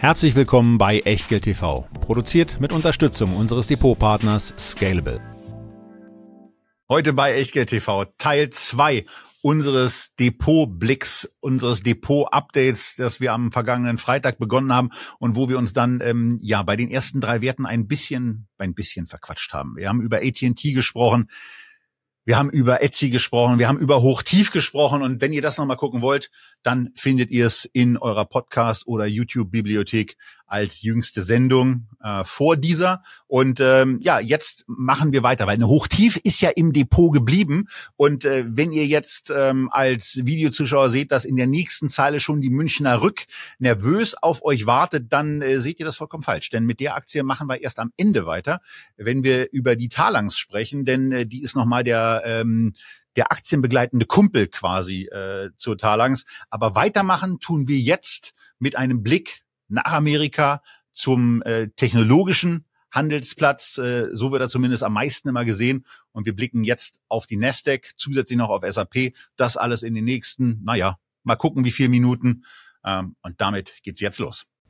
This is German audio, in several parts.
Herzlich willkommen bei Echtgeld TV, produziert mit Unterstützung unseres Depotpartners Scalable. Heute bei Echtgeld TV Teil 2 unseres Depotblicks, unseres Depot-Updates, das wir am vergangenen Freitag begonnen haben und wo wir uns dann ähm, ja bei den ersten drei Werten ein bisschen, ein bisschen verquatscht haben. Wir haben über AT&T gesprochen, wir haben über Etsy gesprochen, wir haben über Hochtief gesprochen und wenn ihr das nochmal gucken wollt, dann findet ihr es in eurer Podcast- oder YouTube-Bibliothek als jüngste Sendung äh, vor dieser. Und ähm, ja, jetzt machen wir weiter, weil eine Hochtief ist ja im Depot geblieben. Und äh, wenn ihr jetzt ähm, als Videozuschauer seht, dass in der nächsten Zeile schon die Münchner Rück nervös auf euch wartet, dann äh, seht ihr das vollkommen falsch. Denn mit der Aktie machen wir erst am Ende weiter, wenn wir über die Talangs sprechen, denn äh, die ist nochmal der ähm, der aktienbegleitende Kumpel quasi äh, zur Talangs. Aber weitermachen tun wir jetzt mit einem Blick nach Amerika zum äh, technologischen Handelsplatz. Äh, so wird er zumindest am meisten immer gesehen. Und wir blicken jetzt auf die Nasdaq, zusätzlich noch auf SAP. Das alles in den nächsten, naja, mal gucken, wie viele Minuten. Ähm, und damit geht's jetzt los.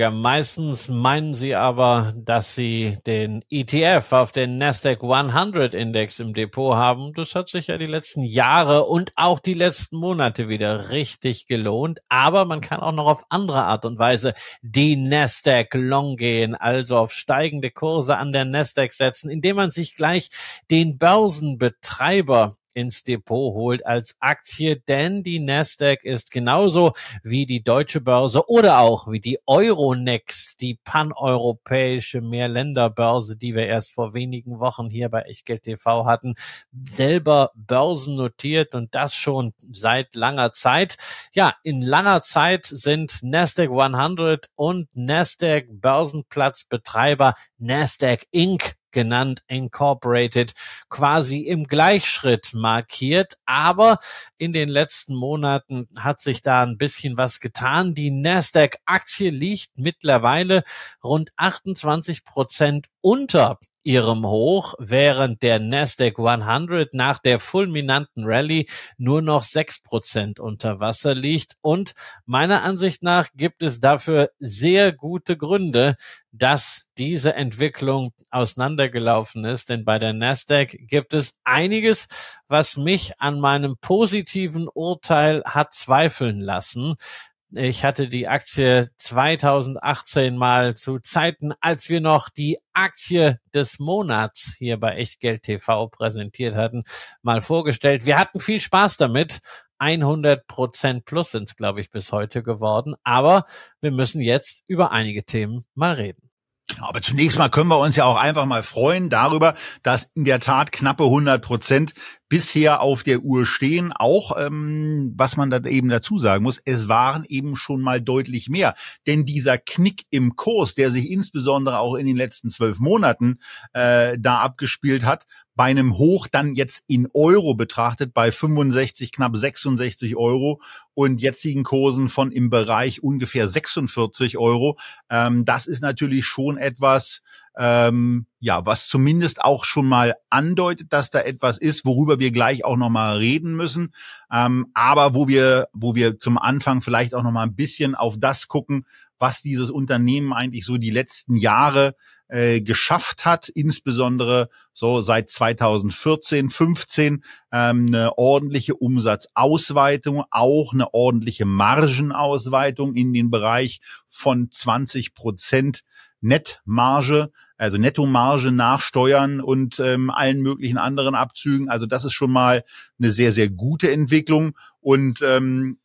Anleger. Meistens meinen sie aber, dass sie den ETF auf den Nasdaq 100 Index im Depot haben. Das hat sich ja die letzten Jahre und auch die letzten Monate wieder richtig gelohnt. Aber man kann auch noch auf andere Art und Weise die Nasdaq Long gehen, also auf steigende Kurse an der Nasdaq setzen, indem man sich gleich den Börsenbetreiber ins Depot holt als Aktie, denn die Nasdaq ist genauso wie die deutsche Börse oder auch wie die Euronext, die paneuropäische Mehrländerbörse, die wir erst vor wenigen Wochen hier bei Echtgeld TV hatten, selber börsennotiert und das schon seit langer Zeit. Ja, in langer Zeit sind Nasdaq 100 und Nasdaq Börsenplatzbetreiber Nasdaq Inc genannt Incorporated, quasi im Gleichschritt markiert. Aber in den letzten Monaten hat sich da ein bisschen was getan. Die Nasdaq-Aktie liegt mittlerweile rund 28 Prozent unter ihrem Hoch, während der Nasdaq 100 nach der fulminanten Rallye nur noch sechs Prozent unter Wasser liegt. Und meiner Ansicht nach gibt es dafür sehr gute Gründe, dass diese Entwicklung auseinandergelaufen ist. Denn bei der Nasdaq gibt es einiges, was mich an meinem positiven Urteil hat zweifeln lassen. Ich hatte die Aktie 2018 mal zu Zeiten, als wir noch die Aktie des Monats hier bei Echtgeld TV präsentiert hatten, mal vorgestellt. Wir hatten viel Spaß damit. 100 Prozent plus sind es, glaube ich, bis heute geworden. Aber wir müssen jetzt über einige Themen mal reden. Genau, aber zunächst mal können wir uns ja auch einfach mal freuen darüber, dass in der Tat knappe 100 Prozent bisher auf der Uhr stehen. Auch, ähm, was man da eben dazu sagen muss, es waren eben schon mal deutlich mehr. Denn dieser Knick im Kurs, der sich insbesondere auch in den letzten zwölf Monaten äh, da abgespielt hat, bei einem Hoch dann jetzt in Euro betrachtet bei 65, knapp 66 Euro und jetzigen Kursen von im Bereich ungefähr 46 Euro. Ähm, das ist natürlich schon etwas, ähm, ja, was zumindest auch schon mal andeutet, dass da etwas ist, worüber wir gleich auch noch mal reden müssen, ähm, aber wo wir, wo wir zum Anfang vielleicht auch noch mal ein bisschen auf das gucken, was dieses Unternehmen eigentlich so die letzten Jahre äh, geschafft hat, insbesondere so seit 2014, 15 ähm, eine ordentliche Umsatzausweitung, auch eine ordentliche Margenausweitung in den Bereich von 20 Prozent Nettmarge, also Nettomarge nach Steuern und ähm, allen möglichen anderen Abzügen. Also das ist schon mal eine sehr, sehr gute Entwicklung. Und ähm,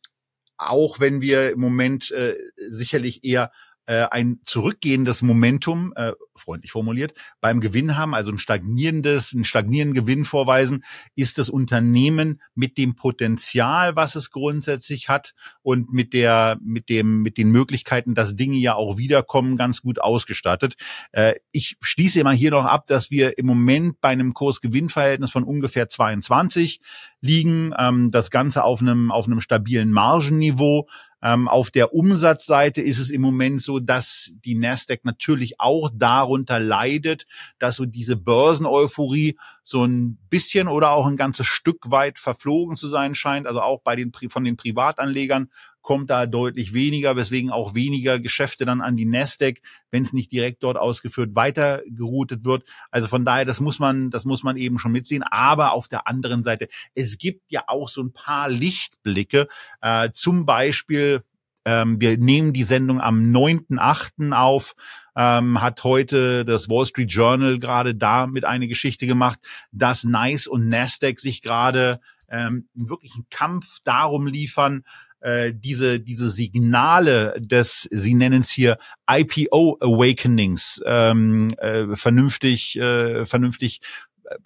auch wenn wir im Moment äh, sicherlich eher äh, ein zurückgehendes Momentum äh, freundlich formuliert, beim Gewinn haben, also ein stagnierendes, einen stagnierenden Gewinn vorweisen, ist das Unternehmen mit dem Potenzial, was es grundsätzlich hat und mit der, mit dem, mit den Möglichkeiten, dass Dinge ja auch wiederkommen, ganz gut ausgestattet. Äh, ich schließe immer hier noch ab, dass wir im Moment bei einem Kurs-Gewinn-Verhältnis von ungefähr 22 liegen, ähm, das Ganze auf einem, auf einem stabilen Margenniveau. Ähm, auf der Umsatzseite ist es im Moment so, dass die Nasdaq natürlich auch darunter leidet, dass so diese Börseneuphorie so ein bisschen oder auch ein ganzes Stück weit verflogen zu sein scheint. Also auch bei den von den Privatanlegern kommt da deutlich weniger, weswegen auch weniger Geschäfte dann an die Nasdaq, wenn es nicht direkt dort ausgeführt, weiter geroutet wird. Also von daher, das muss man, das muss man eben schon mitsehen. Aber auf der anderen Seite, es gibt ja auch so ein paar Lichtblicke, äh, zum Beispiel ähm, wir nehmen die Sendung am 9.8. auf, ähm, hat heute das Wall Street Journal gerade damit eine Geschichte gemacht, dass Nice und Nasdaq sich gerade ähm, wirklich einen Kampf darum liefern, äh, diese, diese Signale des, sie nennen es hier IPO Awakenings, ähm, äh, vernünftig, äh, vernünftig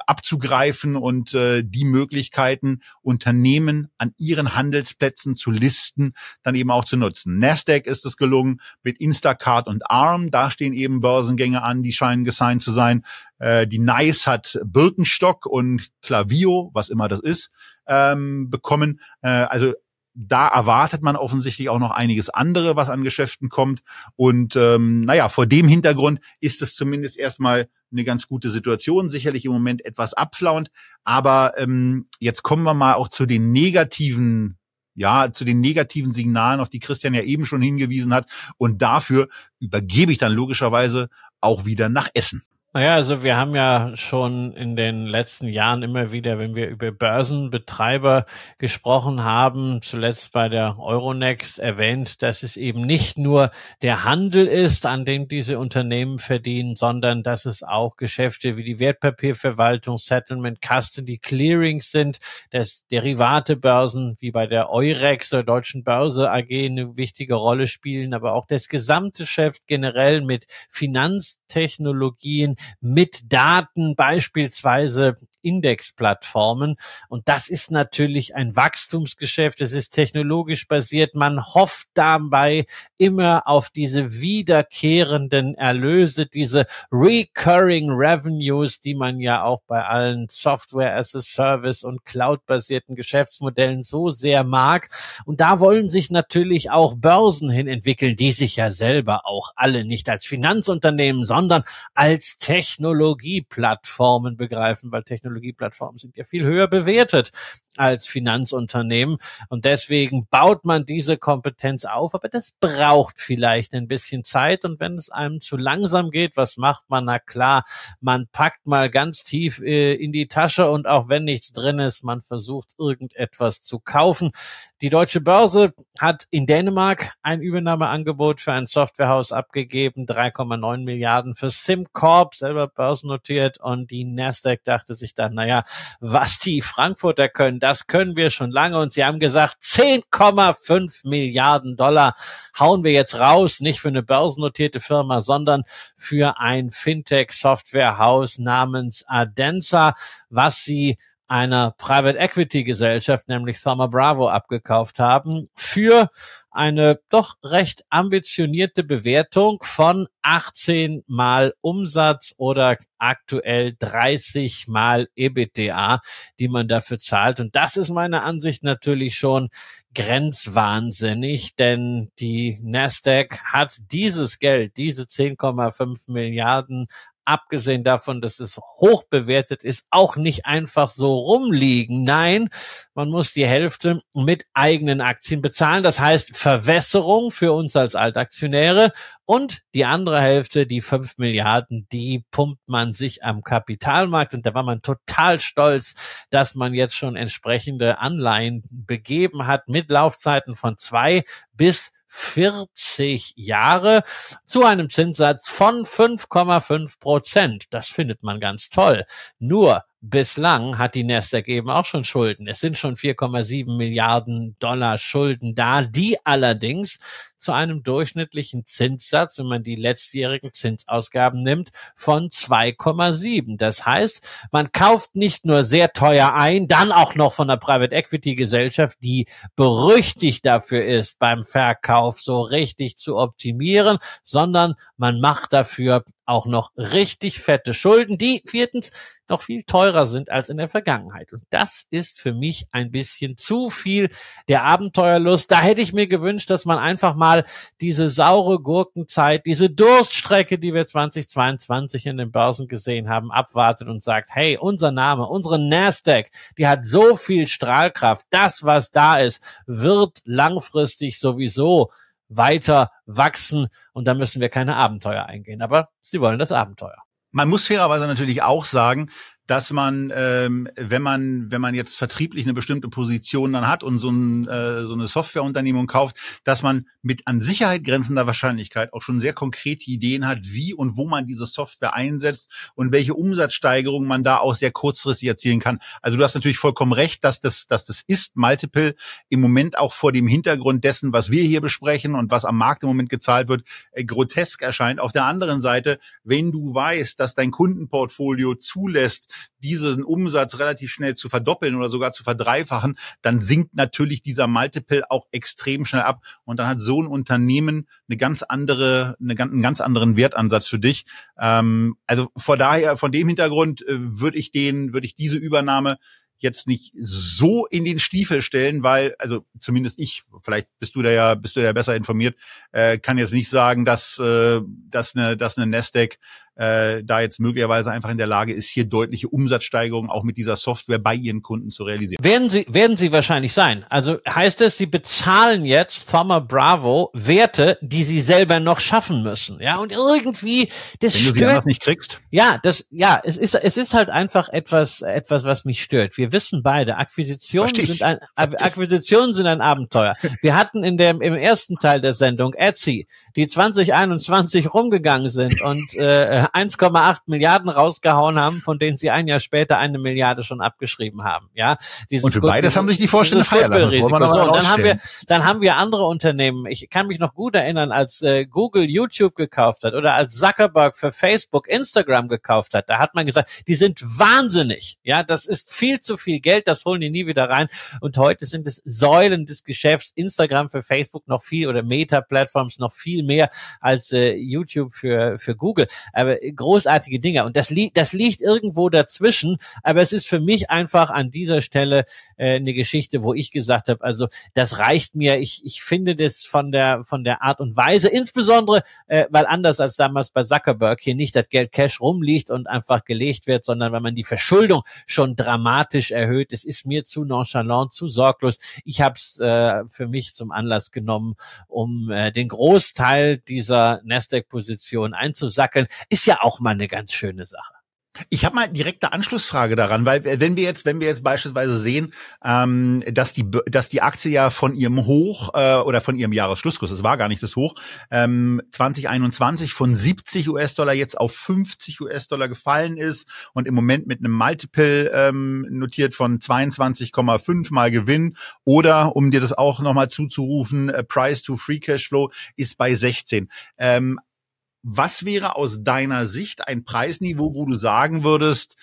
abzugreifen und äh, die Möglichkeiten, Unternehmen an ihren Handelsplätzen zu listen, dann eben auch zu nutzen. Nasdaq ist es gelungen mit Instacart und ARM, da stehen eben Börsengänge an, die scheinen gesigned zu sein. Äh, die NICE hat Birkenstock und Clavio, was immer das ist, ähm, bekommen. Äh, also da erwartet man offensichtlich auch noch einiges andere, was an Geschäften kommt. Und ähm, naja, vor dem Hintergrund ist es zumindest erstmal eine ganz gute Situation, sicherlich im Moment etwas abflauend. Aber ähm, jetzt kommen wir mal auch zu den negativen ja, zu den negativen Signalen, auf die Christian ja eben schon hingewiesen hat. Und dafür übergebe ich dann logischerweise auch wieder nach Essen. Naja, also wir haben ja schon in den letzten Jahren immer wieder, wenn wir über Börsenbetreiber gesprochen haben, zuletzt bei der Euronext erwähnt, dass es eben nicht nur der Handel ist, an dem diese Unternehmen verdienen, sondern dass es auch Geschäfte wie die Wertpapierverwaltung, Settlement, Custody, Clearings sind, dass Derivatebörsen wie bei der Eurex der Deutschen Börse AG eine wichtige Rolle spielen, aber auch das gesamte Geschäft generell mit Finanztechnologien, mit Daten, beispielsweise Indexplattformen. Und das ist natürlich ein Wachstumsgeschäft. Es ist technologisch basiert. Man hofft dabei immer auf diese wiederkehrenden Erlöse, diese recurring revenues, die man ja auch bei allen Software as a Service und Cloud-basierten Geschäftsmodellen so sehr mag. Und da wollen sich natürlich auch Börsen hin entwickeln, die sich ja selber auch alle nicht als Finanzunternehmen, sondern als Technologieplattformen begreifen, weil Technologieplattformen sind ja viel höher bewertet als Finanzunternehmen. Und deswegen baut man diese Kompetenz auf. Aber das braucht vielleicht ein bisschen Zeit. Und wenn es einem zu langsam geht, was macht man? Na klar, man packt mal ganz tief äh, in die Tasche und auch wenn nichts drin ist, man versucht irgendetwas zu kaufen. Die deutsche Börse hat in Dänemark ein Übernahmeangebot für ein Softwarehaus abgegeben, 3,9 Milliarden für SimCorp, selber börsennotiert und die Nasdaq dachte sich dann, naja, was die Frankfurter können, das können wir schon lange. Und sie haben gesagt, 10,5 Milliarden Dollar hauen wir jetzt raus, nicht für eine börsennotierte Firma, sondern für ein Fintech-Softwarehaus namens Adenza, was sie einer Private Equity Gesellschaft, nämlich Thoma Bravo, abgekauft haben, für eine doch recht ambitionierte Bewertung von 18 mal Umsatz oder aktuell 30 mal EBITDA, die man dafür zahlt. Und das ist meiner Ansicht natürlich schon grenzwahnsinnig, denn die Nasdaq hat dieses Geld, diese 10,5 Milliarden abgesehen davon, dass es hoch bewertet ist, auch nicht einfach so rumliegen. Nein, man muss die Hälfte mit eigenen Aktien bezahlen. Das heißt Verwässerung für uns als Altaktionäre und die andere Hälfte, die fünf Milliarden, die pumpt man sich am Kapitalmarkt. Und da war man total stolz, dass man jetzt schon entsprechende Anleihen begeben hat mit Laufzeiten von zwei bis 40 Jahre zu einem Zinssatz von 5,5 Prozent. Das findet man ganz toll. Nur bislang hat die Nasdaq eben auch schon Schulden. Es sind schon 4,7 Milliarden Dollar Schulden da, die allerdings zu einem durchschnittlichen Zinssatz, wenn man die letztjährigen Zinsausgaben nimmt, von 2,7. Das heißt, man kauft nicht nur sehr teuer ein, dann auch noch von der Private Equity Gesellschaft, die berüchtigt dafür ist, beim Verkauf so richtig zu optimieren, sondern man macht dafür auch noch richtig fette Schulden, die viertens noch viel teurer sind als in der Vergangenheit. Und das ist für mich ein bisschen zu viel der Abenteuerlust. Da hätte ich mir gewünscht, dass man einfach mal diese saure Gurkenzeit, diese Durststrecke, die wir 2022 in den Börsen gesehen haben, abwartet und sagt, hey, unser Name, unsere Nasdaq, die hat so viel Strahlkraft. Das, was da ist, wird langfristig sowieso weiter wachsen und da müssen wir keine Abenteuer eingehen. Aber sie wollen das Abenteuer. Man muss fairerweise natürlich auch sagen, dass man, ähm, wenn man, wenn man jetzt vertrieblich eine bestimmte Position dann hat und so, ein, äh, so eine Softwareunternehmung kauft, dass man mit an Sicherheit grenzender Wahrscheinlichkeit auch schon sehr konkrete Ideen hat, wie und wo man diese Software einsetzt und welche Umsatzsteigerung man da auch sehr kurzfristig erzielen kann. Also du hast natürlich vollkommen recht, dass das, dass das ist Multiple im Moment auch vor dem Hintergrund dessen, was wir hier besprechen und was am Markt im Moment gezahlt wird, äh, grotesk erscheint. Auf der anderen Seite, wenn du weißt, dass dein Kundenportfolio zulässt, diesen Umsatz relativ schnell zu verdoppeln oder sogar zu verdreifachen, dann sinkt natürlich dieser Multiple auch extrem schnell ab und dann hat so ein Unternehmen eine ganz andere, eine, einen ganz anderen Wertansatz für dich. Ähm, also vor daher, von dem Hintergrund äh, würde ich den, würde ich diese Übernahme jetzt nicht so in den Stiefel stellen, weil, also zumindest ich, vielleicht bist du da ja, bist du ja besser informiert, äh, kann jetzt nicht sagen, dass, äh, dass eine, dass eine Nasdaq äh, da jetzt möglicherweise einfach in der Lage ist, hier deutliche Umsatzsteigerungen auch mit dieser Software bei ihren Kunden zu realisieren. Werden sie, werden sie wahrscheinlich sein. Also heißt es, sie bezahlen jetzt Farmer Bravo Werte, die sie selber noch schaffen müssen. Ja, und irgendwie, das Wenn du sie anders nicht kriegst. Ja, das, ja, es ist, es ist halt einfach etwas, etwas, was mich stört. Wir wissen beide, Akquisitionen sind ein, Akquisitionen sind ein Abenteuer. Wir hatten in dem, im ersten Teil der Sendung Etsy, die 2021 rumgegangen sind und äh, 1,8 Milliarden rausgehauen haben, von denen sie ein Jahr später eine Milliarde schon abgeschrieben haben. Ja, dieses und für beides haben sich die Vorstände feiern lassen. So, und dann haben wir, dann haben wir andere Unternehmen. Ich kann mich noch gut erinnern, als äh, Google YouTube gekauft hat oder als Zuckerberg für Facebook Instagram gekauft hat. Da hat man gesagt, die sind wahnsinnig. Ja, das ist viel zu viel Geld. Das holen die nie wieder rein. Und heute sind es Säulen des Geschäfts. Instagram für Facebook noch viel oder Meta-Plattforms noch viel mehr als äh, YouTube für für Google. Aber großartige Dinge. Und das, li das liegt irgendwo dazwischen. Aber es ist für mich einfach an dieser Stelle äh, eine Geschichte, wo ich gesagt habe, also das reicht mir. Ich, ich finde das von der, von der Art und Weise, insbesondere, äh, weil anders als damals bei Zuckerberg hier nicht das Geld Cash rumliegt und einfach gelegt wird, sondern weil man die Verschuldung schon dramatisch erhöht. Es ist mir zu nonchalant, zu sorglos. Ich habe es äh, für mich zum Anlass genommen, um äh, den Großteil dieser Nasdaq-Position einzusackeln. Ist ja auch mal eine ganz schöne Sache. Ich habe mal direkte Anschlussfrage daran, weil wenn wir jetzt, wenn wir jetzt beispielsweise sehen, ähm, dass die, dass die Aktie ja von ihrem Hoch äh, oder von ihrem Jahresschlusskurs, es war gar nicht das Hoch, ähm, 2021 von 70 US-Dollar jetzt auf 50 US-Dollar gefallen ist und im Moment mit einem Multiple ähm, notiert von 22,5 mal Gewinn oder um dir das auch nochmal zuzurufen, äh, Price to Free Cashflow ist bei 16. Ähm, was wäre aus deiner Sicht ein Preisniveau, wo du sagen würdest,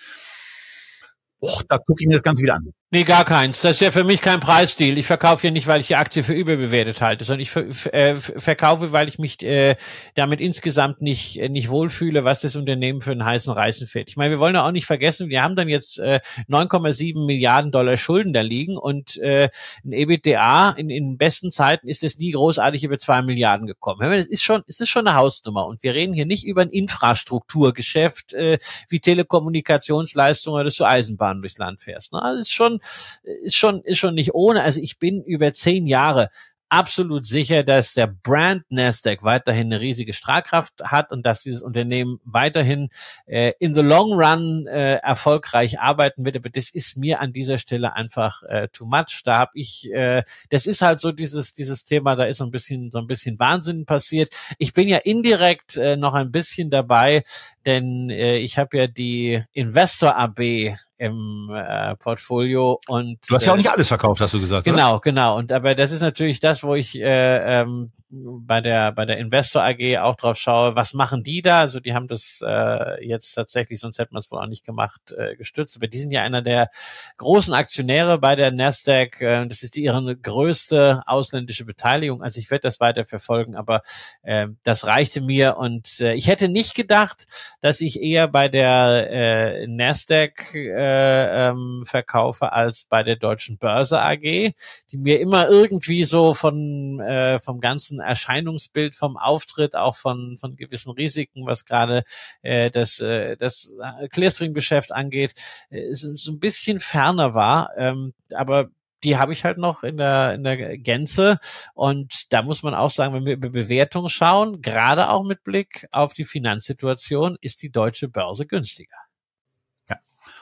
Och, da gucke ich mir das Ganze wieder an. Nee, gar keins. Das ist ja für mich kein Preisdeal. Ich verkaufe hier nicht, weil ich die Aktie für überbewertet halte, sondern ich ver äh, verkaufe, weil ich mich äh, damit insgesamt nicht äh, nicht wohlfühle, was das Unternehmen für einen heißen Reißen fährt. Ich meine, wir wollen ja auch nicht vergessen, wir haben dann jetzt äh, 9,7 Milliarden Dollar Schulden da liegen und äh, ein EBITDA in, in besten Zeiten ist es nie großartig über zwei Milliarden gekommen. Es ist schon, es ist schon eine Hausnummer und wir reden hier nicht über ein Infrastrukturgeschäft äh, wie Telekommunikationsleistungen oder so Eisenbahn durchs Land fährst. Ne? Also ist schon ist schon, ist schon nicht ohne. Also ich bin über zehn Jahre absolut sicher, dass der Brand Nasdaq weiterhin eine riesige Strahlkraft hat und dass dieses Unternehmen weiterhin äh, in the long run äh, erfolgreich arbeiten wird. Aber das ist mir an dieser Stelle einfach äh, too much. Da habe ich, äh, das ist halt so dieses dieses Thema. Da ist so ein bisschen so ein bisschen Wahnsinn passiert. Ich bin ja indirekt äh, noch ein bisschen dabei, denn äh, ich habe ja die Investor AB im äh, Portfolio und du hast ja auch nicht alles verkauft, hast du gesagt. Genau, oder? genau. Und aber das ist natürlich das, wo ich äh, ähm, bei der bei der Investor AG auch drauf schaue, was machen die da? Also die haben das äh, jetzt tatsächlich, sonst hätte man es wohl auch nicht gemacht, äh, gestützt. Aber die sind ja einer der großen Aktionäre bei der Nasdaq. Äh, das ist die, ihre größte ausländische Beteiligung. Also ich werde das weiter verfolgen, aber äh, das reichte mir und äh, ich hätte nicht gedacht, dass ich eher bei der äh, Nasdaq äh, ähm, verkaufe als bei der Deutschen Börse AG, die mir immer irgendwie so von äh, vom ganzen Erscheinungsbild, vom Auftritt, auch von von gewissen Risiken, was gerade äh, das äh, das Clearstream-Geschäft angeht, äh, so, so ein bisschen ferner war. Ähm, aber die habe ich halt noch in der, in der Gänze. Und da muss man auch sagen, wenn wir über Bewertungen schauen, gerade auch mit Blick auf die Finanzsituation, ist die deutsche Börse günstiger.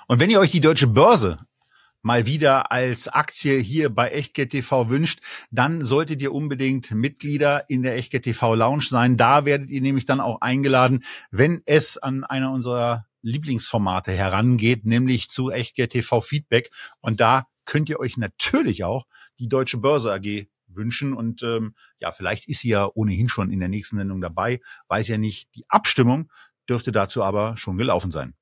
Und wenn ihr euch die deutsche Börse mal wieder als Aktie hier bei Echtgeld TV wünscht, dann solltet ihr unbedingt Mitglieder in der Echtgeld TV Lounge sein. Da werdet ihr nämlich dann auch eingeladen, wenn es an einer unserer Lieblingsformate herangeht, nämlich zu Echtgeld TV Feedback. Und da könnt ihr euch natürlich auch die Deutsche Börse AG wünschen. Und ähm, ja, vielleicht ist sie ja ohnehin schon in der nächsten Sendung dabei. Weiß ja nicht. Die Abstimmung dürfte dazu aber schon gelaufen sein.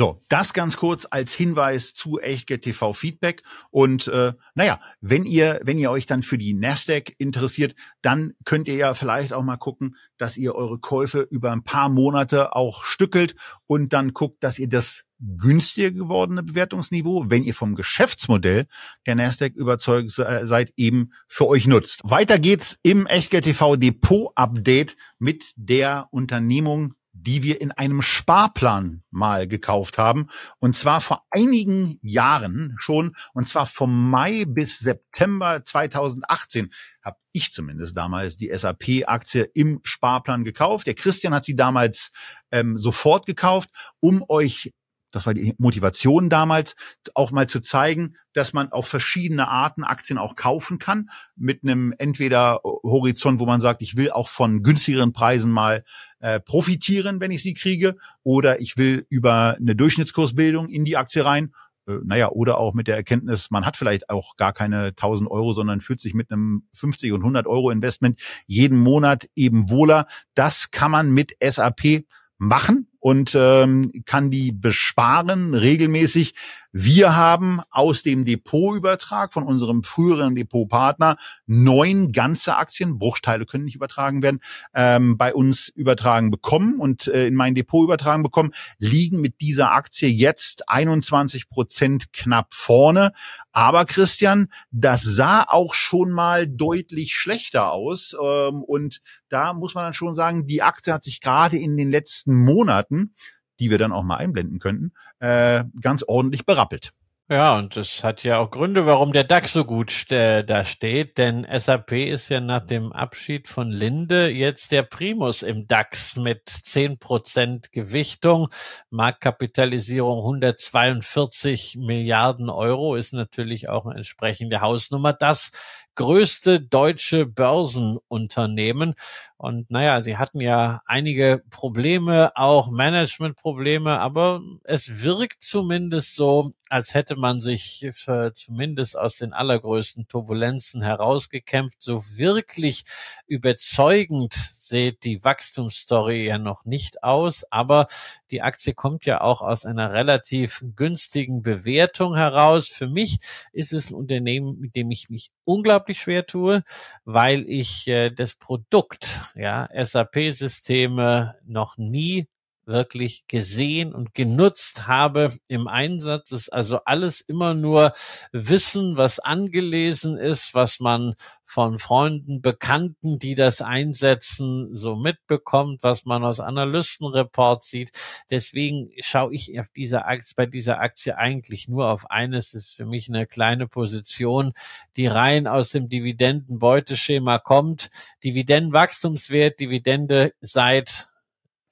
So, das ganz kurz als Hinweis zu Echtgeld TV Feedback. Und äh, naja, wenn ihr, wenn ihr euch dann für die Nasdaq interessiert, dann könnt ihr ja vielleicht auch mal gucken, dass ihr eure Käufe über ein paar Monate auch stückelt und dann guckt, dass ihr das günstiger gewordene Bewertungsniveau, wenn ihr vom Geschäftsmodell der Nasdaq überzeugt seid, eben für euch nutzt. Weiter geht's im Echtgeld TV Depot Update mit der Unternehmung die wir in einem Sparplan mal gekauft haben. Und zwar vor einigen Jahren schon. Und zwar vom Mai bis September 2018 habe ich zumindest damals die SAP-Aktie im Sparplan gekauft. Der Christian hat sie damals ähm, sofort gekauft, um euch das war die Motivation damals, auch mal zu zeigen, dass man auf verschiedene Arten Aktien auch kaufen kann, mit einem entweder Horizont, wo man sagt, ich will auch von günstigeren Preisen mal äh, profitieren, wenn ich sie kriege, oder ich will über eine Durchschnittskursbildung in die Aktie rein. Äh, naja, oder auch mit der Erkenntnis, man hat vielleicht auch gar keine 1000 Euro, sondern fühlt sich mit einem 50 und 100 Euro Investment jeden Monat eben wohler. Das kann man mit SAP machen und ähm, kann die besparen regelmäßig. Wir haben aus dem Depotübertrag von unserem früheren Depotpartner neun ganze Aktien, Bruchteile können nicht übertragen werden, ähm, bei uns übertragen bekommen und äh, in mein Depot übertragen bekommen, liegen mit dieser Aktie jetzt 21 Prozent knapp vorne. Aber Christian, das sah auch schon mal deutlich schlechter aus ähm, und da muss man dann schon sagen, die Aktie hat sich gerade in den letzten Monaten, die wir dann auch mal einblenden könnten, äh, ganz ordentlich berappelt. Ja, und das hat ja auch Gründe, warum der DAX so gut äh, da steht, denn SAP ist ja nach dem Abschied von Linde jetzt der Primus im DAX mit zehn Prozent Gewichtung, Marktkapitalisierung 142 Milliarden Euro ist natürlich auch eine entsprechende Hausnummer. Das größte deutsche Börsenunternehmen. Und naja, sie hatten ja einige Probleme, auch Managementprobleme, aber es wirkt zumindest so, als hätte man sich für, zumindest aus den allergrößten Turbulenzen herausgekämpft. So wirklich überzeugend sieht die Wachstumsstory ja noch nicht aus, aber die Aktie kommt ja auch aus einer relativ günstigen Bewertung heraus. Für mich ist es ein Unternehmen, mit dem ich mich unglaublich schwer tue, weil ich äh, das Produkt, ja, SAP-Systeme noch nie wirklich gesehen und genutzt habe im Einsatz. ist also alles immer nur Wissen, was angelesen ist, was man von Freunden, Bekannten, die das einsetzen, so mitbekommt, was man aus Analystenreports sieht. Deswegen schaue ich auf dieser Aktie, bei dieser Aktie eigentlich nur auf eines. Das ist für mich eine kleine Position, die rein aus dem Dividendenbeuteschema kommt. Dividendenwachstumswert, Dividende seit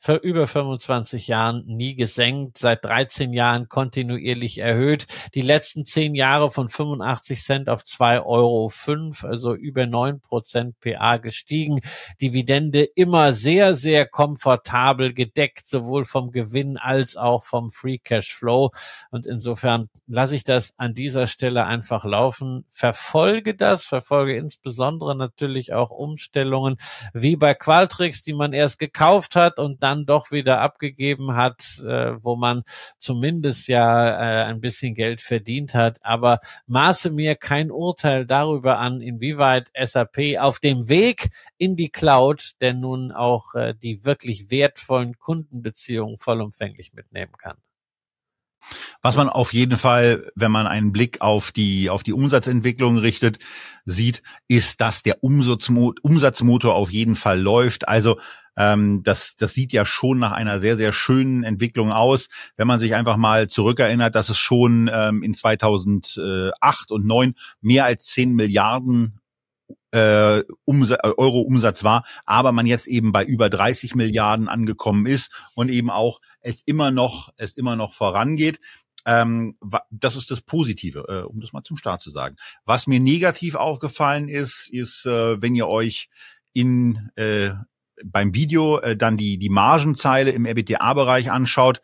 für über 25 Jahren nie gesenkt, seit 13 Jahren kontinuierlich erhöht. Die letzten zehn Jahre von 85 Cent auf 2,05 Euro, also über 9 Prozent PA gestiegen. Dividende immer sehr, sehr komfortabel gedeckt, sowohl vom Gewinn als auch vom Free Cash Flow. Und insofern lasse ich das an dieser Stelle einfach laufen. Verfolge das, verfolge insbesondere natürlich auch Umstellungen wie bei Qualtrics, die man erst gekauft hat und dann doch wieder abgegeben hat, äh, wo man zumindest ja äh, ein bisschen Geld verdient hat. Aber maße mir kein Urteil darüber an, inwieweit SAP auf dem Weg in die Cloud denn nun auch äh, die wirklich wertvollen Kundenbeziehungen vollumfänglich mitnehmen kann. Was man auf jeden Fall, wenn man einen Blick auf die, auf die Umsatzentwicklung richtet, sieht, ist, dass der Umsatzmotor auf jeden Fall läuft. Also ähm, das, das sieht ja schon nach einer sehr, sehr schönen Entwicklung aus. Wenn man sich einfach mal zurückerinnert, dass es schon ähm, in 2008 und 2009 mehr als 10 Milliarden äh, Umsatz, äh, Euro Umsatz war, aber man jetzt eben bei über 30 Milliarden angekommen ist und eben auch es immer noch, es immer noch vorangeht. Ähm, das ist das Positive, äh, um das mal zum Start zu sagen. Was mir negativ aufgefallen ist, ist, äh, wenn ihr euch in äh, beim Video äh, dann die die Margenzeile im EBITDA-Bereich anschaut,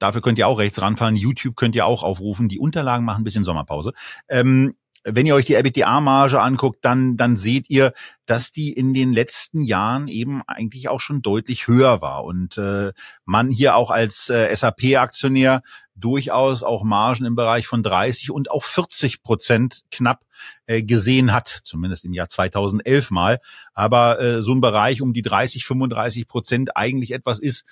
Dafür könnt ihr auch rechts ranfahren. YouTube könnt ihr auch aufrufen. Die Unterlagen machen ein bisschen Sommerpause. Ähm, wenn ihr euch die EBITDA-Marge anguckt, dann, dann seht ihr, dass die in den letzten Jahren eben eigentlich auch schon deutlich höher war und äh, man hier auch als äh, SAP-Aktionär durchaus auch Margen im Bereich von 30 und auch 40 Prozent knapp äh, gesehen hat, zumindest im Jahr 2011 mal. Aber äh, so ein Bereich um die 30, 35 Prozent eigentlich etwas ist,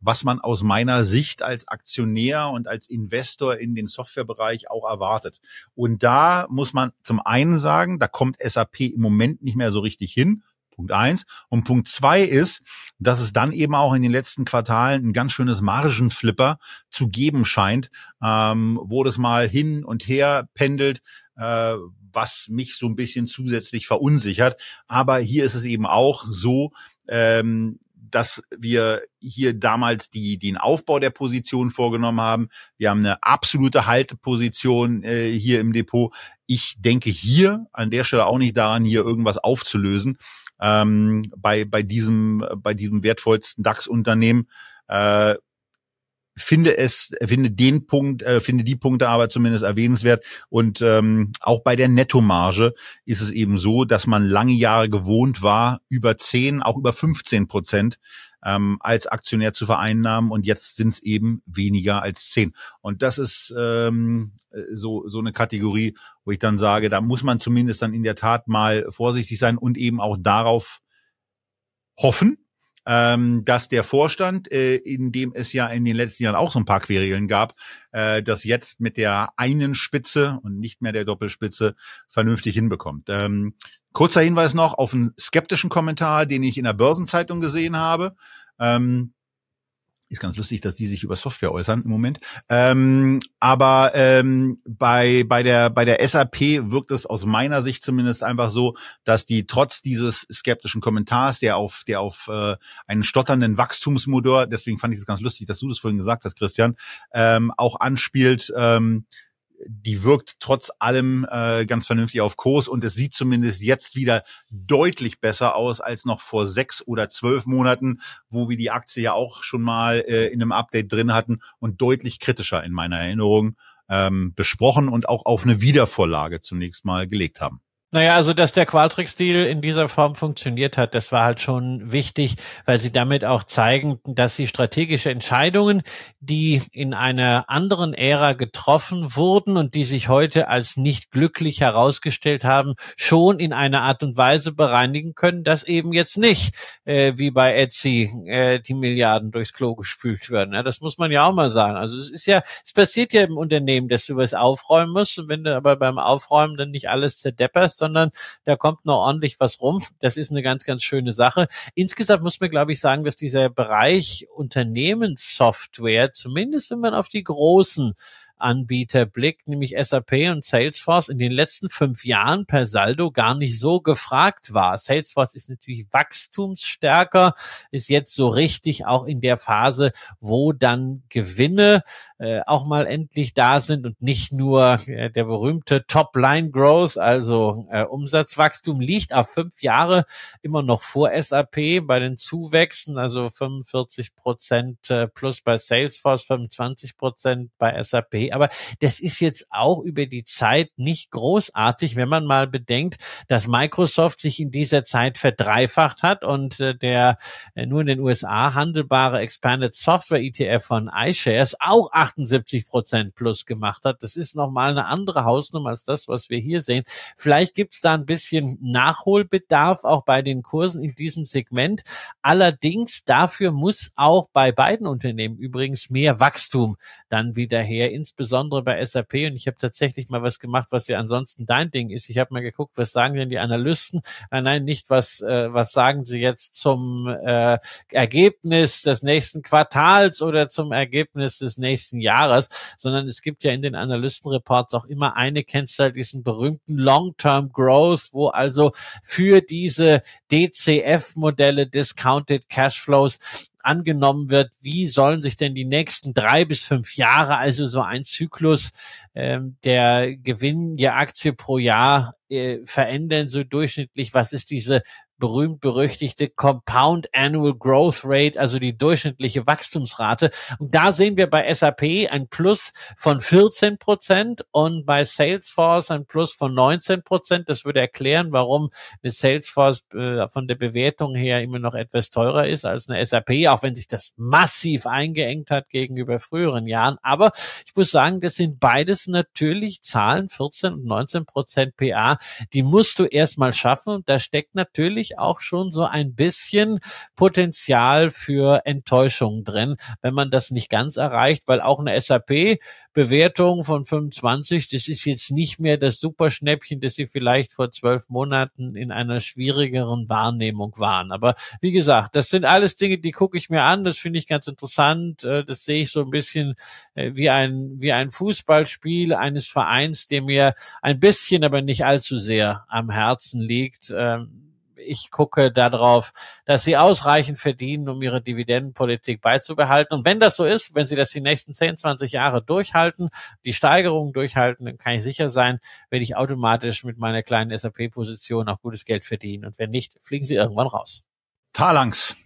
was man aus meiner Sicht als Aktionär und als Investor in den Softwarebereich auch erwartet. Und da muss man zum einen sagen, da kommt SAP im Moment nicht mehr so richtig hin. Punkt eins. Und Punkt zwei ist, dass es dann eben auch in den letzten Quartalen ein ganz schönes Margenflipper zu geben scheint, ähm, wo das mal hin und her pendelt, äh, was mich so ein bisschen zusätzlich verunsichert. Aber hier ist es eben auch so, ähm, dass wir hier damals die, den Aufbau der Position vorgenommen haben. Wir haben eine absolute Halteposition äh, hier im Depot. Ich denke hier an der Stelle auch nicht daran, hier irgendwas aufzulösen ähm, bei, bei, diesem, bei diesem wertvollsten DAX-Unternehmen. Äh, finde es, finde den Punkt, äh, finde die Punkte aber zumindest erwähnenswert. Und ähm, auch bei der Nettomarge ist es eben so, dass man lange Jahre gewohnt war, über 10, auch über 15 Prozent ähm, als Aktionär zu vereinnahmen und jetzt sind es eben weniger als 10. Und das ist ähm, so, so eine Kategorie, wo ich dann sage, da muss man zumindest dann in der Tat mal vorsichtig sein und eben auch darauf hoffen, ähm, dass der Vorstand, äh, in dem es ja in den letzten Jahren auch so ein paar Querregeln gab, äh, das jetzt mit der einen Spitze und nicht mehr der Doppelspitze vernünftig hinbekommt. Ähm, kurzer Hinweis noch auf einen skeptischen Kommentar, den ich in der Börsenzeitung gesehen habe. Ähm, ist ganz lustig, dass die sich über Software äußern im Moment. Ähm, aber ähm, bei bei der bei der SAP wirkt es aus meiner Sicht zumindest einfach so, dass die trotz dieses skeptischen Kommentars, der auf der auf äh, einen stotternden Wachstumsmotor, deswegen fand ich es ganz lustig, dass du das vorhin gesagt hast, Christian, ähm, auch anspielt. Ähm, die wirkt trotz allem äh, ganz vernünftig auf Kurs und es sieht zumindest jetzt wieder deutlich besser aus als noch vor sechs oder zwölf Monaten, wo wir die Aktie ja auch schon mal äh, in einem Update drin hatten und deutlich kritischer in meiner Erinnerung ähm, besprochen und auch auf eine Wiedervorlage zunächst mal gelegt haben. Naja, also dass der Qualtrics-Deal in dieser Form funktioniert hat, das war halt schon wichtig, weil sie damit auch zeigen, dass sie strategische Entscheidungen, die in einer anderen Ära getroffen wurden und die sich heute als nicht glücklich herausgestellt haben, schon in einer Art und Weise bereinigen können, dass eben jetzt nicht, äh, wie bei Etsy, äh, die Milliarden durchs Klo gespült werden. Ja, das muss man ja auch mal sagen. Also es ist ja, es passiert ja im Unternehmen, dass du was aufräumen musst und wenn du aber beim Aufräumen dann nicht alles zerdepperst, sondern da kommt noch ordentlich was rum. Das ist eine ganz, ganz schöne Sache. Insgesamt muss man, glaube ich, sagen, dass dieser Bereich Unternehmenssoftware, zumindest wenn man auf die großen Anbieter blickt, nämlich SAP und Salesforce in den letzten fünf Jahren per Saldo gar nicht so gefragt war. Salesforce ist natürlich wachstumsstärker, ist jetzt so richtig auch in der Phase, wo dann Gewinne äh, auch mal endlich da sind und nicht nur äh, der berühmte Top-Line-Growth, also äh, Umsatzwachstum liegt auf fünf Jahre immer noch vor SAP bei den Zuwächsen, also 45 Prozent äh, plus bei Salesforce, 25 Prozent bei SAP. Aber das ist jetzt auch über die Zeit nicht großartig, wenn man mal bedenkt, dass Microsoft sich in dieser Zeit verdreifacht hat und äh, der äh, nur in den USA handelbare Expanded Software ETF von iShares auch 78 Prozent plus gemacht hat. Das ist nochmal eine andere Hausnummer als das, was wir hier sehen. Vielleicht gibt es da ein bisschen Nachholbedarf auch bei den Kursen in diesem Segment. Allerdings dafür muss auch bei beiden Unternehmen übrigens mehr Wachstum dann wieder her, insbesondere bei SAP. Und ich habe tatsächlich mal was gemacht, was ja ansonsten dein Ding ist. Ich habe mal geguckt, was sagen denn die Analysten? Äh, nein, nicht was, äh, was sagen sie jetzt zum äh, Ergebnis des nächsten Quartals oder zum Ergebnis des nächsten Jahres, sondern es gibt ja in den Analystenreports auch immer eine Kennzahl, diesen berühmten Long-Term Growth, wo also für diese DCF-Modelle Discounted Cashflows angenommen wird, wie sollen sich denn die nächsten drei bis fünf Jahre, also so ein Zyklus ähm, der Gewinn je Aktie pro Jahr äh, verändern, so durchschnittlich, was ist diese berühmt-berüchtigte Compound Annual Growth Rate, also die durchschnittliche Wachstumsrate. Und da sehen wir bei SAP ein Plus von 14 Prozent und bei Salesforce ein Plus von 19 Prozent. Das würde erklären, warum eine Salesforce äh, von der Bewertung her immer noch etwas teurer ist als eine SAP, auch wenn sich das massiv eingeengt hat gegenüber früheren Jahren. Aber ich muss sagen, das sind beides natürlich Zahlen, 14 und 19 Prozent PA, die musst du erstmal schaffen. Und da steckt natürlich natürlich auch schon so ein bisschen Potenzial für Enttäuschung drin, wenn man das nicht ganz erreicht, weil auch eine SAP-Bewertung von 25, das ist jetzt nicht mehr das Superschnäppchen, das sie vielleicht vor zwölf Monaten in einer schwierigeren Wahrnehmung waren. Aber wie gesagt, das sind alles Dinge, die gucke ich mir an, das finde ich ganz interessant. Äh, das sehe ich so ein bisschen äh, wie ein, wie ein Fußballspiel eines Vereins, der mir ein bisschen, aber nicht allzu sehr am Herzen liegt ähm, ich gucke darauf, dass sie ausreichend verdienen, um ihre Dividendenpolitik beizubehalten. Und wenn das so ist, wenn sie das die nächsten 10, 20 Jahre durchhalten, die Steigerungen durchhalten, dann kann ich sicher sein, werde ich automatisch mit meiner kleinen SAP-Position auch gutes Geld verdienen. Und wenn nicht, fliegen sie irgendwann raus. Talangs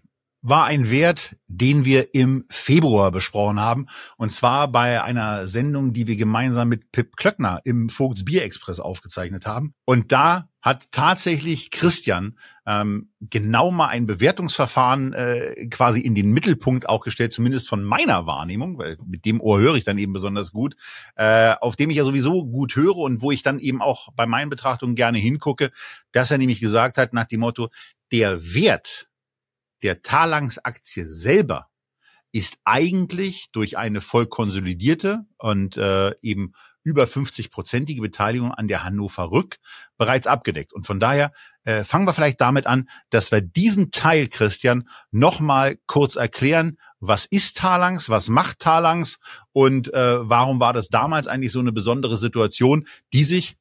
war ein Wert, den wir im Februar besprochen haben. Und zwar bei einer Sendung, die wir gemeinsam mit Pip Klöckner im Vogts Bier Express aufgezeichnet haben. Und da hat tatsächlich Christian ähm, genau mal ein Bewertungsverfahren äh, quasi in den Mittelpunkt auch gestellt, zumindest von meiner Wahrnehmung, weil mit dem Ohr höre ich dann eben besonders gut, äh, auf dem ich ja sowieso gut höre und wo ich dann eben auch bei meinen Betrachtungen gerne hingucke, dass er nämlich gesagt hat nach dem Motto, der Wert der Talangs-Aktie selber ist eigentlich durch eine voll konsolidierte und äh, eben über 50-prozentige Beteiligung an der Hannover Rück bereits abgedeckt. Und von daher äh, fangen wir vielleicht damit an, dass wir diesen Teil, Christian, nochmal kurz erklären. Was ist Talangs? Was macht Talangs? Und äh, warum war das damals eigentlich so eine besondere Situation, die sich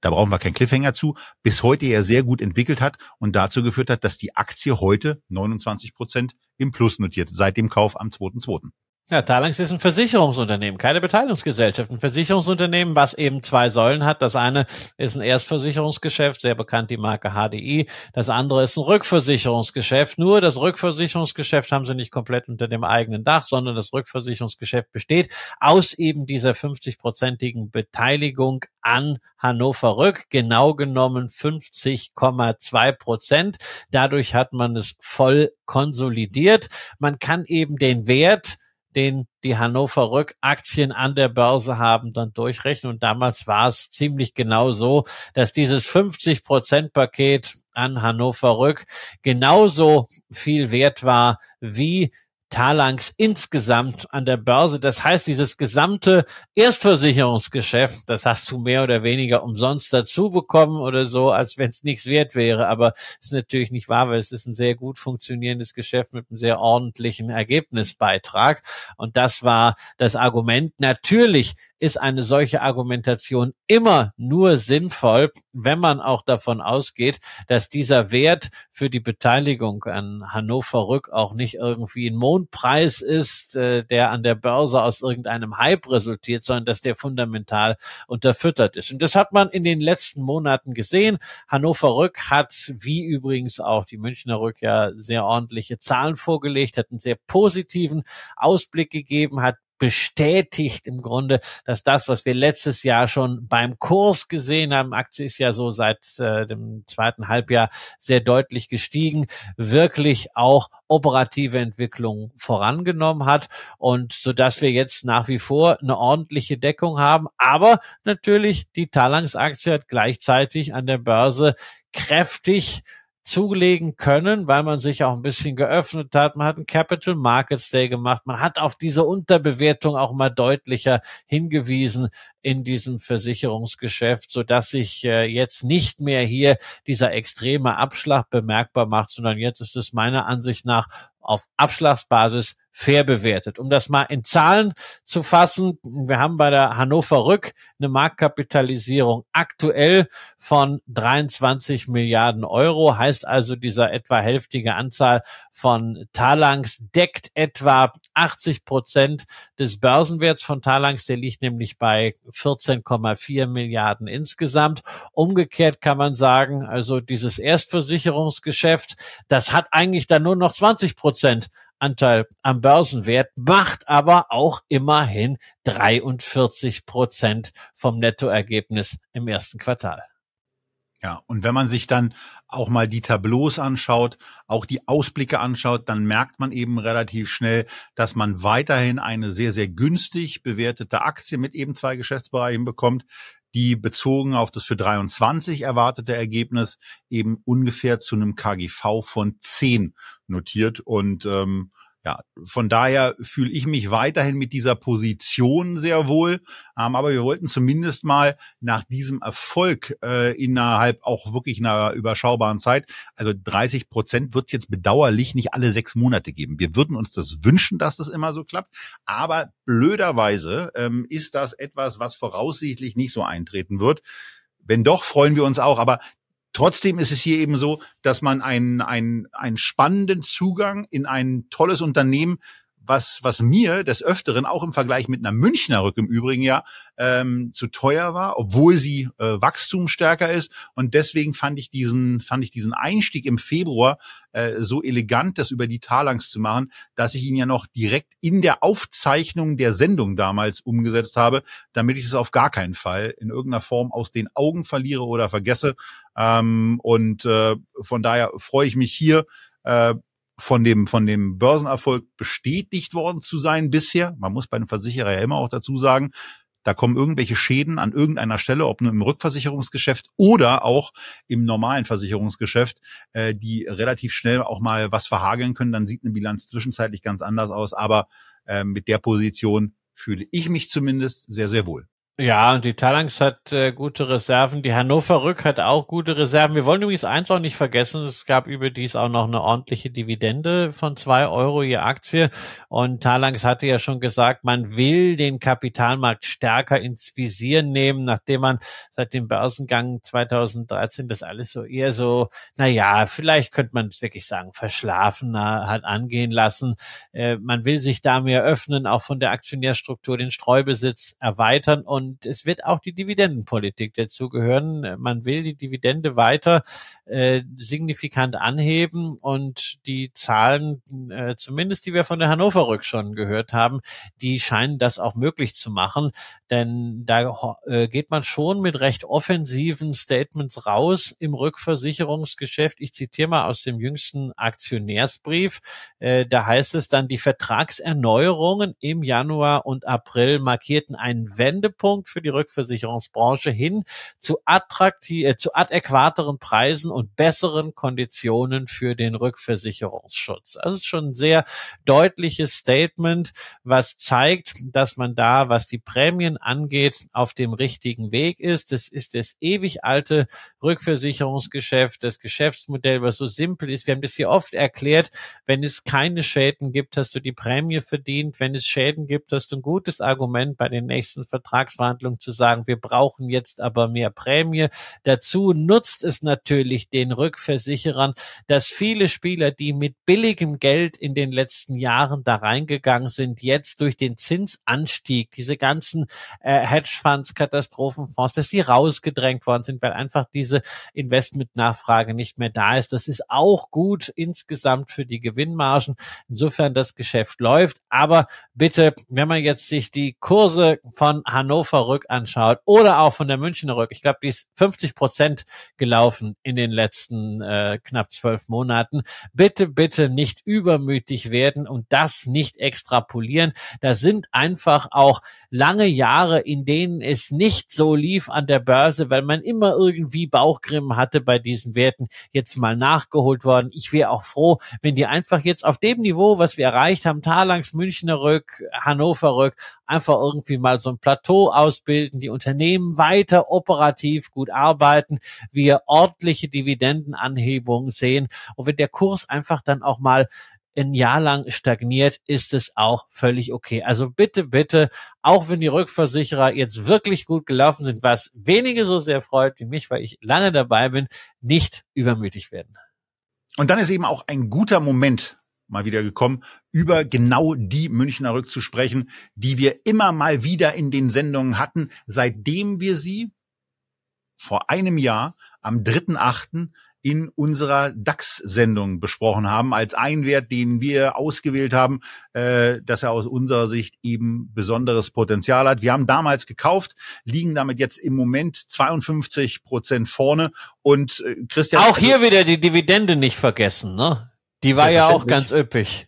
da brauchen wir keinen Cliffhanger zu, bis heute ja sehr gut entwickelt hat und dazu geführt hat, dass die Aktie heute 29 Prozent im Plus notiert, seit dem Kauf am 2.2. Ja, Talanx ist ein Versicherungsunternehmen, keine Beteiligungsgesellschaft. Ein Versicherungsunternehmen, was eben zwei Säulen hat. Das eine ist ein Erstversicherungsgeschäft, sehr bekannt die Marke HDI. Das andere ist ein Rückversicherungsgeschäft. Nur das Rückversicherungsgeschäft haben sie nicht komplett unter dem eigenen Dach, sondern das Rückversicherungsgeschäft besteht aus eben dieser 50-prozentigen Beteiligung an Hannover Rück, genau genommen 50,2 Prozent. Dadurch hat man es voll konsolidiert. Man kann eben den Wert den die Hannover Rück Aktien an der Börse haben, dann durchrechnen. Und damals war es ziemlich genau so, dass dieses 50 Prozent Paket an Hannover Rück genauso viel wert war wie Talangs insgesamt an der Börse. Das heißt, dieses gesamte Erstversicherungsgeschäft, das hast du mehr oder weniger umsonst dazu bekommen oder so, als wenn es nichts wert wäre. Aber ist natürlich nicht wahr, weil es ist ein sehr gut funktionierendes Geschäft mit einem sehr ordentlichen Ergebnisbeitrag. Und das war das Argument. Natürlich ist eine solche Argumentation immer nur sinnvoll, wenn man auch davon ausgeht, dass dieser Wert für die Beteiligung an Hannover Rück auch nicht irgendwie ein Mondpreis ist, äh, der an der Börse aus irgendeinem Hype resultiert, sondern dass der fundamental unterfüttert ist. Und das hat man in den letzten Monaten gesehen. Hannover Rück hat, wie übrigens auch die Münchner Rück, ja sehr ordentliche Zahlen vorgelegt, hat einen sehr positiven Ausblick gegeben, hat bestätigt im Grunde, dass das, was wir letztes Jahr schon beim Kurs gesehen haben, Aktie ist ja so seit äh, dem zweiten Halbjahr sehr deutlich gestiegen, wirklich auch operative Entwicklung vorangenommen hat und so dass wir jetzt nach wie vor eine ordentliche Deckung haben, aber natürlich die Talangs Aktie hat gleichzeitig an der Börse kräftig zulegen können, weil man sich auch ein bisschen geöffnet hat. Man hat einen Capital Markets Day gemacht. Man hat auf diese Unterbewertung auch mal deutlicher hingewiesen in diesem Versicherungsgeschäft, so dass sich äh, jetzt nicht mehr hier dieser extreme Abschlag bemerkbar macht, sondern jetzt ist es meiner Ansicht nach auf Abschlagsbasis fair bewertet. Um das mal in Zahlen zu fassen, wir haben bei der Hannover Rück eine Marktkapitalisierung aktuell von 23 Milliarden Euro, heißt also dieser etwa hälftige Anzahl von Talangs deckt etwa 80 Prozent des Börsenwerts von Talangs, der liegt nämlich bei 14,4 Milliarden insgesamt. Umgekehrt kann man sagen, also dieses Erstversicherungsgeschäft, das hat eigentlich dann nur noch 20 Prozent Anteil am Börsenwert, macht aber auch immerhin 43 Prozent vom Nettoergebnis im ersten Quartal. Ja, und wenn man sich dann auch mal die Tableaus anschaut, auch die Ausblicke anschaut, dann merkt man eben relativ schnell, dass man weiterhin eine sehr, sehr günstig bewertete Aktie mit eben zwei Geschäftsbereichen bekommt, die bezogen auf das für 23 erwartete Ergebnis eben ungefähr zu einem KGV von 10 notiert. Und ähm, ja, von daher fühle ich mich weiterhin mit dieser Position sehr wohl. Ähm, aber wir wollten zumindest mal nach diesem Erfolg äh, innerhalb auch wirklich einer überschaubaren Zeit, also 30 Prozent wird es jetzt bedauerlich nicht alle sechs Monate geben. Wir würden uns das wünschen, dass das immer so klappt. Aber blöderweise ähm, ist das etwas, was voraussichtlich nicht so eintreten wird. Wenn doch, freuen wir uns auch. Aber Trotzdem ist es hier eben so, dass man einen, einen, einen spannenden Zugang in ein tolles Unternehmen was, was mir des Öfteren auch im Vergleich mit einer Münchner Rück im Übrigen ja ähm, zu teuer war, obwohl sie äh, wachstumsstärker ist. Und deswegen fand ich diesen, fand ich diesen Einstieg im Februar äh, so elegant, das über die Talangs zu machen, dass ich ihn ja noch direkt in der Aufzeichnung der Sendung damals umgesetzt habe, damit ich es auf gar keinen Fall in irgendeiner Form aus den Augen verliere oder vergesse. Ähm, und äh, von daher freue ich mich hier äh, von dem, von dem Börsenerfolg bestätigt worden zu sein bisher. Man muss bei einem Versicherer ja immer auch dazu sagen, da kommen irgendwelche Schäden an irgendeiner Stelle, ob nur im Rückversicherungsgeschäft oder auch im normalen Versicherungsgeschäft, äh, die relativ schnell auch mal was verhageln können. Dann sieht eine Bilanz zwischenzeitlich ganz anders aus. Aber äh, mit der Position fühle ich mich zumindest sehr, sehr wohl. Ja, und die Talangs hat äh, gute Reserven. Die Hannover Rück hat auch gute Reserven. Wir wollen übrigens eins auch nicht vergessen. Es gab überdies auch noch eine ordentliche Dividende von zwei Euro je Aktie. Und Talangs hatte ja schon gesagt, man will den Kapitalmarkt stärker ins Visier nehmen, nachdem man seit dem Börsengang 2013 das alles so eher so, na ja, vielleicht könnte man es wirklich sagen, verschlafen hat angehen lassen. Äh, man will sich da mehr öffnen, auch von der Aktionärstruktur den Streubesitz erweitern und und es wird auch die Dividendenpolitik dazugehören. Man will die Dividende weiter äh, signifikant anheben und die Zahlen, äh, zumindest die wir von der Hannover Rück schon gehört haben, die scheinen das auch möglich zu machen. Denn da äh, geht man schon mit recht offensiven Statements raus im Rückversicherungsgeschäft. Ich zitiere mal aus dem jüngsten Aktionärsbrief. Äh, da heißt es dann, die Vertragserneuerungen im Januar und April markierten einen Wendepunkt Wendepunkt für die Rückversicherungsbranche hin zu attraktiv, äh, zu adäquateren Preisen und besseren Konditionen für den Rückversicherungsschutz. Also ist schon ein sehr deutliches Statement, was zeigt, dass man da, was die Prämien angeht, auf dem richtigen Weg ist. Es ist das ewig alte Rückversicherungsgeschäft, das Geschäftsmodell, was so simpel ist. Wir haben das hier oft erklärt. Wenn es keine Schäden gibt, hast du die Prämie verdient. Wenn es Schäden gibt, hast du ein gutes Argument bei den nächsten Vertragsverhandlungen zu sagen, wir brauchen jetzt aber mehr Prämie. Dazu nutzt es natürlich den Rückversicherern, dass viele Spieler, die mit billigem Geld in den letzten Jahren da reingegangen sind, jetzt durch den Zinsanstieg, diese ganzen äh, Hedgefonds, Katastrophenfonds, dass sie rausgedrängt worden sind, weil einfach diese Investmentnachfrage nicht mehr da ist. Das ist auch gut insgesamt für die Gewinnmargen. Insofern das Geschäft läuft. Aber bitte, wenn man jetzt sich die Kurse von Hannover Rück anschaut oder auch von der Münchner Rück, ich glaube, die ist 50 Prozent gelaufen in den letzten äh, knapp zwölf Monaten. Bitte, bitte nicht übermütig werden und das nicht extrapolieren. Da sind einfach auch lange Jahre, in denen es nicht so lief an der Börse, weil man immer irgendwie Bauchgrimmen hatte bei diesen Werten, jetzt mal nachgeholt worden. Ich wäre auch froh, wenn die einfach jetzt auf dem Niveau, was wir erreicht haben, Talangs, Münchner Rück, Hannover Rück, einfach irgendwie mal so ein Plateau ausbilden, die Unternehmen weiter operativ gut arbeiten, wir ordentliche Dividendenanhebungen sehen und wenn der Kurs einfach dann auch mal ein Jahr lang stagniert, ist es auch völlig okay. Also bitte, bitte, auch wenn die Rückversicherer jetzt wirklich gut gelaufen sind, was wenige so sehr freut wie mich, weil ich lange dabei bin, nicht übermütig werden. Und dann ist eben auch ein guter Moment mal wieder gekommen, über genau die Münchner Rück zu sprechen, die wir immer mal wieder in den Sendungen hatten, seitdem wir sie vor einem Jahr am 3.8 in unserer DAX-Sendung besprochen haben, als ein Wert, den wir ausgewählt haben, äh, dass er aus unserer Sicht eben besonderes Potenzial hat. Wir haben damals gekauft, liegen damit jetzt im Moment 52 Prozent vorne und äh, Christian. Auch hier wieder die Dividende nicht vergessen, ne? Die war ja auch ganz üppig.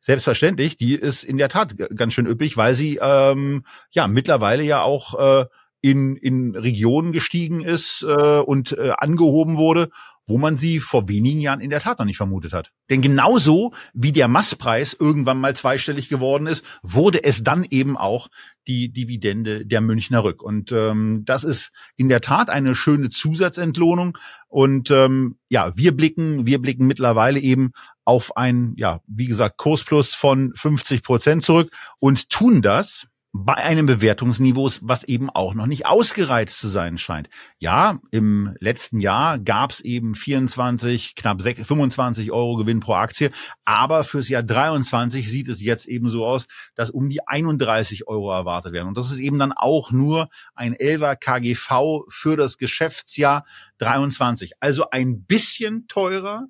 Selbstverständlich, die ist in der Tat ganz schön üppig, weil sie ähm, ja mittlerweile ja auch äh, in, in Regionen gestiegen ist äh, und äh, angehoben wurde, wo man sie vor wenigen Jahren in der Tat noch nicht vermutet hat. Denn genauso wie der Masspreis irgendwann mal zweistellig geworden ist, wurde es dann eben auch die Dividende der Münchner Rück. Und ähm, das ist in der Tat eine schöne Zusatzentlohnung. Und ähm, ja, wir blicken, wir blicken mittlerweile eben auf ein, ja, wie gesagt, Kursplus von 50 Prozent zurück und tun das bei einem Bewertungsniveau, was eben auch noch nicht ausgereizt zu sein scheint. Ja, im letzten Jahr gab es eben 24, knapp 25 Euro Gewinn pro Aktie, aber fürs Jahr 23 sieht es jetzt eben so aus, dass um die 31 Euro erwartet werden. Und das ist eben dann auch nur ein 11er KGV für das Geschäftsjahr 23. Also ein bisschen teurer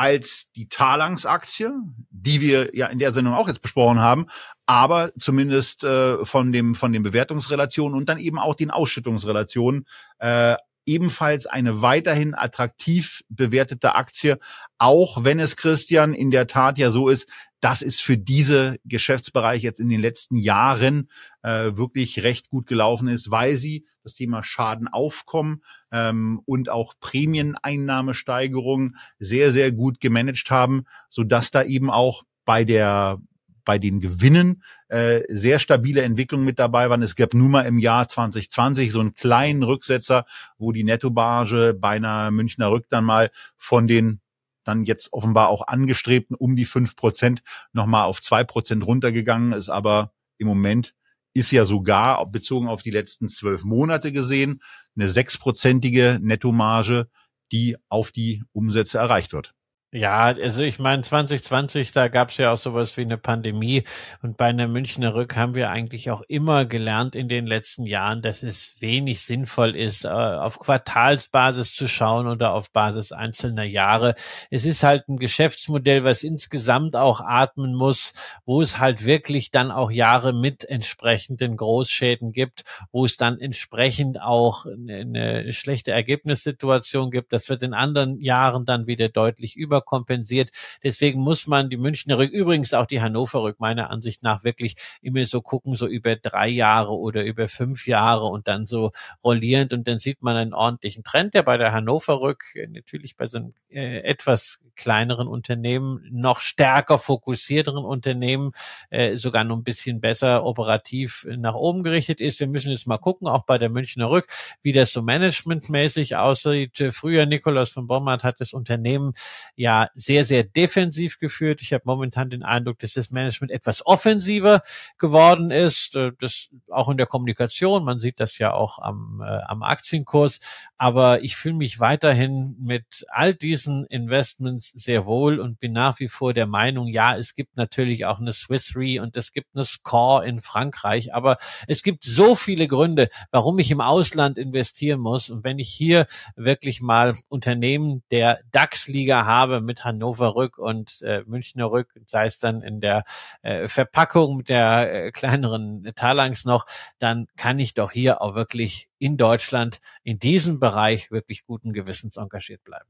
als die Talangs-Aktie, die wir ja in der Sendung auch jetzt besprochen haben, aber zumindest äh, von dem von den Bewertungsrelationen und dann eben auch den Ausschüttungsrelationen äh, ebenfalls eine weiterhin attraktiv bewertete Aktie, auch wenn es Christian in der Tat ja so ist, dass es für diese Geschäftsbereiche jetzt in den letzten Jahren äh, wirklich recht gut gelaufen ist, weil sie das Thema Schadenaufkommen ähm, und auch Prämieneinnahmesteigerung sehr, sehr gut gemanagt haben, so dass da eben auch bei der bei den Gewinnen äh, sehr stabile Entwicklungen mit dabei waren. Es gab nur mal im Jahr 2020 so einen kleinen Rücksetzer, wo die Nettobarge bei einer Münchner Rück dann mal von den dann jetzt offenbar auch angestrebten um die fünf Prozent nochmal auf zwei Prozent runtergegangen ist, aber im Moment ist ja sogar bezogen auf die letzten zwölf Monate gesehen eine sechsprozentige Nettomarge, die auf die Umsätze erreicht wird. Ja, also ich meine, 2020, da gab es ja auch sowas wie eine Pandemie und bei einer Münchner Rück haben wir eigentlich auch immer gelernt in den letzten Jahren, dass es wenig sinnvoll ist, äh, auf Quartalsbasis zu schauen oder auf Basis einzelner Jahre. Es ist halt ein Geschäftsmodell, was insgesamt auch atmen muss, wo es halt wirklich dann auch Jahre mit entsprechenden Großschäden gibt, wo es dann entsprechend auch eine schlechte Ergebnissituation gibt. Das wird in anderen Jahren dann wieder deutlich über überkompensiert. Deswegen muss man die Münchner übrigens auch die Hannover Rück meiner Ansicht nach wirklich immer so gucken, so über drei Jahre oder über fünf Jahre und dann so rollierend und dann sieht man einen ordentlichen Trend, der bei der Hannover Rück äh, natürlich bei so einem äh, etwas kleineren Unternehmen, noch stärker fokussierteren Unternehmen äh, sogar noch ein bisschen besser operativ nach oben gerichtet ist. Wir müssen jetzt mal gucken, auch bei der Münchner Rück, wie das so managementmäßig aussieht. Früher Nikolaus von Bommert hat das Unternehmen ja sehr, sehr defensiv geführt. Ich habe momentan den Eindruck, dass das Management etwas offensiver geworden ist. Äh, das auch in der Kommunikation. Man sieht das ja auch am, äh, am Aktienkurs. Aber ich fühle mich weiterhin mit all diesen Investments sehr wohl und bin nach wie vor der Meinung, ja, es gibt natürlich auch eine Swiss Re und es gibt eine Score in Frankreich, aber es gibt so viele Gründe, warum ich im Ausland investieren muss. Und wenn ich hier wirklich mal Unternehmen der DAX-Liga habe mit Hannover Rück und äh, Münchner Rück, sei es dann in der äh, Verpackung der äh, kleineren Talangs noch, dann kann ich doch hier auch wirklich in Deutschland in diesem Bereich wirklich guten Gewissens engagiert bleiben.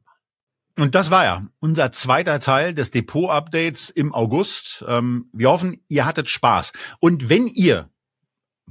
Und das war ja unser zweiter Teil des Depot-Updates im August. Ähm, wir hoffen, ihr hattet Spaß. Und wenn ihr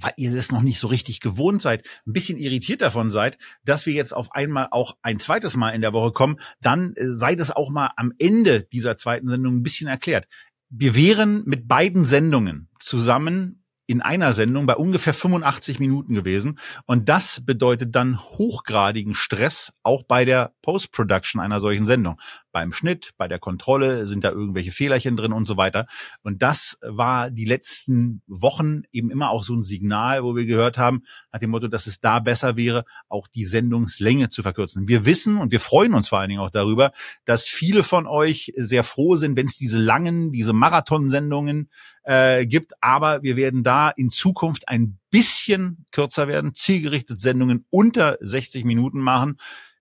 weil ihr das noch nicht so richtig gewohnt seid, ein bisschen irritiert davon seid, dass wir jetzt auf einmal auch ein zweites Mal in der Woche kommen, dann äh, sei das auch mal am Ende dieser zweiten Sendung ein bisschen erklärt. Wir wären mit beiden Sendungen zusammen in einer Sendung bei ungefähr 85 Minuten gewesen. Und das bedeutet dann hochgradigen Stress auch bei der Post-Production einer solchen Sendung. Beim Schnitt, bei der Kontrolle sind da irgendwelche Fehlerchen drin und so weiter. Und das war die letzten Wochen eben immer auch so ein Signal, wo wir gehört haben, nach dem Motto, dass es da besser wäre, auch die Sendungslänge zu verkürzen. Wir wissen und wir freuen uns vor allen Dingen auch darüber, dass viele von euch sehr froh sind, wenn es diese langen, diese Marathonsendungen äh, gibt. Aber wir werden da in Zukunft ein bisschen kürzer werden, zielgerichtet Sendungen unter 60 Minuten machen.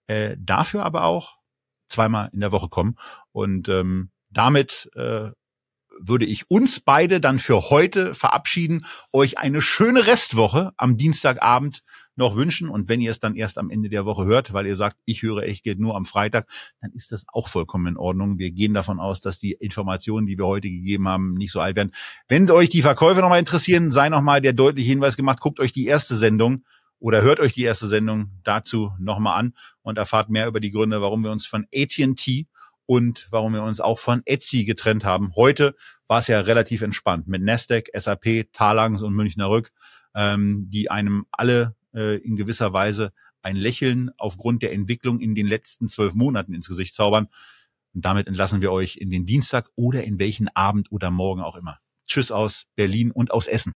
Äh, dafür aber auch zweimal in der Woche kommen. Und ähm, damit äh, würde ich uns beide dann für heute verabschieden, euch eine schöne Restwoche am Dienstagabend noch wünschen. Und wenn ihr es dann erst am Ende der Woche hört, weil ihr sagt, ich höre echt geht nur am Freitag, dann ist das auch vollkommen in Ordnung. Wir gehen davon aus, dass die Informationen, die wir heute gegeben haben, nicht so alt werden. Wenn euch die Verkäufe nochmal interessieren, sei nochmal der deutliche Hinweis gemacht, guckt euch die erste Sendung oder hört euch die erste Sendung dazu nochmal an und erfahrt mehr über die Gründe, warum wir uns von AT&T und warum wir uns auch von Etsy getrennt haben. Heute war es ja relativ entspannt mit Nasdaq, SAP, Talangs und Münchner Rück, ähm, die einem alle äh, in gewisser Weise ein Lächeln aufgrund der Entwicklung in den letzten zwölf Monaten ins Gesicht zaubern. Und damit entlassen wir euch in den Dienstag oder in welchen Abend oder Morgen auch immer. Tschüss aus Berlin und aus Essen.